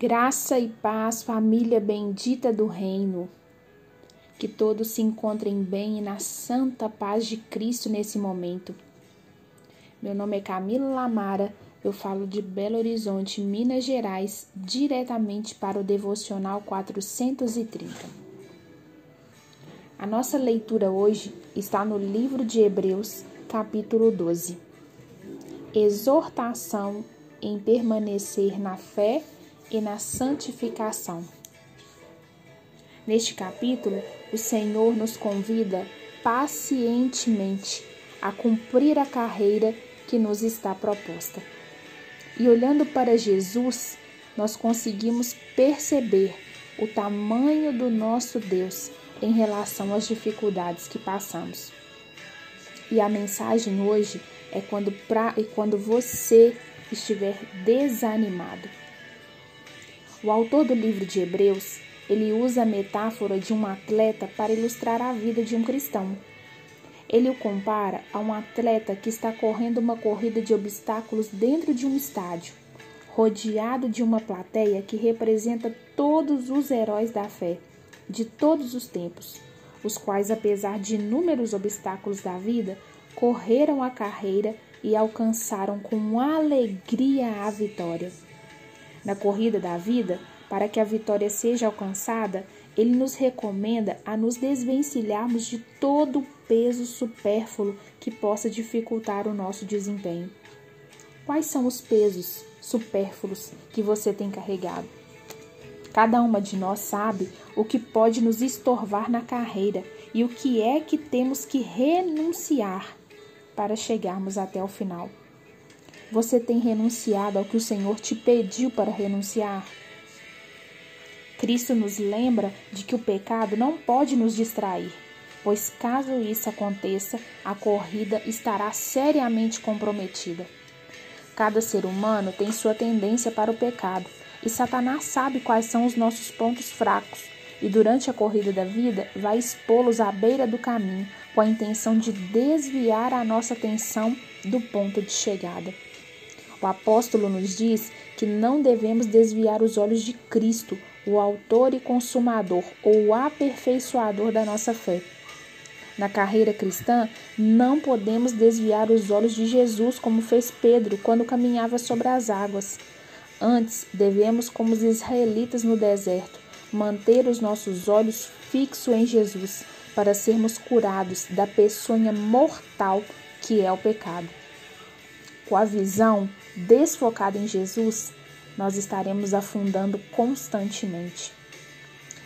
Graça e paz, família bendita do Reino. Que todos se encontrem bem e na santa paz de Cristo nesse momento. Meu nome é Camila Lamara, eu falo de Belo Horizonte, Minas Gerais, diretamente para o Devocional 430. A nossa leitura hoje está no livro de Hebreus, capítulo 12. Exortação em permanecer na fé e na santificação. Neste capítulo, o Senhor nos convida pacientemente a cumprir a carreira que nos está proposta. E olhando para Jesus, nós conseguimos perceber o tamanho do nosso Deus em relação às dificuldades que passamos. E a mensagem hoje é quando, pra, é quando você estiver desanimado. O autor do livro de Hebreus, ele usa a metáfora de um atleta para ilustrar a vida de um cristão. Ele o compara a um atleta que está correndo uma corrida de obstáculos dentro de um estádio, rodeado de uma plateia que representa todos os heróis da fé, de todos os tempos, os quais, apesar de inúmeros obstáculos da vida, correram a carreira e alcançaram com alegria a vitória. Na corrida da vida, para que a vitória seja alcançada, ele nos recomenda a nos desvencilharmos de todo o peso supérfluo que possa dificultar o nosso desempenho. Quais são os pesos supérfluos que você tem carregado? Cada uma de nós sabe o que pode nos estorvar na carreira e o que é que temos que renunciar para chegarmos até o final. Você tem renunciado ao que o Senhor te pediu para renunciar? Cristo nos lembra de que o pecado não pode nos distrair, pois caso isso aconteça, a corrida estará seriamente comprometida. Cada ser humano tem sua tendência para o pecado, e Satanás sabe quais são os nossos pontos fracos, e durante a corrida da vida vai expô-los à beira do caminho, com a intenção de desviar a nossa atenção do ponto de chegada. O apóstolo nos diz que não devemos desviar os olhos de Cristo, o autor e consumador ou aperfeiçoador da nossa fé. Na carreira cristã, não podemos desviar os olhos de Jesus como fez Pedro quando caminhava sobre as águas. Antes, devemos, como os israelitas no deserto, manter os nossos olhos fixos em Jesus para sermos curados da peçonha mortal que é o pecado. Com a visão desfocada em Jesus, nós estaremos afundando constantemente.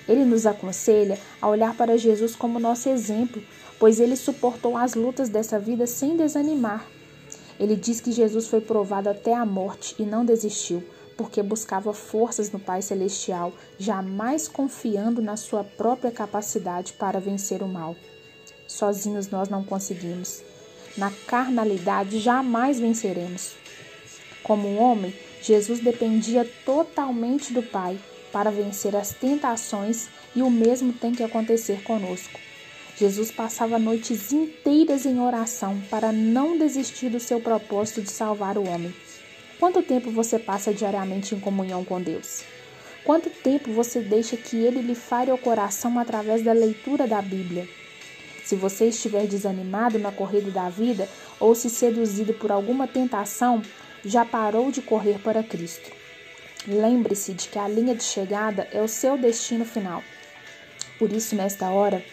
Ele nos aconselha a olhar para Jesus como nosso exemplo, pois ele suportou as lutas dessa vida sem desanimar. Ele diz que Jesus foi provado até a morte e não desistiu, porque buscava forças no Pai Celestial, jamais confiando na sua própria capacidade para vencer o mal. Sozinhos nós não conseguimos. Na carnalidade jamais venceremos. Como homem, Jesus dependia totalmente do Pai para vencer as tentações e o mesmo tem que acontecer conosco. Jesus passava noites inteiras em oração para não desistir do seu propósito de salvar o homem. Quanto tempo você passa diariamente em comunhão com Deus? Quanto tempo você deixa que Ele lhe fale ao coração através da leitura da Bíblia? Se você estiver desanimado na corrida da vida ou se seduzido por alguma tentação, já parou de correr para Cristo. Lembre-se de que a linha de chegada é o seu destino final. Por isso, nesta hora,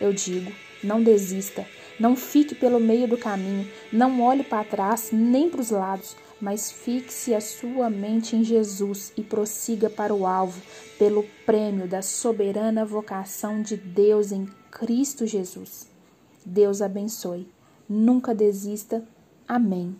eu digo: não desista, não fique pelo meio do caminho, não olhe para trás nem para os lados, mas fixe a sua mente em Jesus e prossiga para o alvo, pelo prêmio da soberana vocação de Deus em Cristo Jesus. Deus abençoe. Nunca desista. Amém.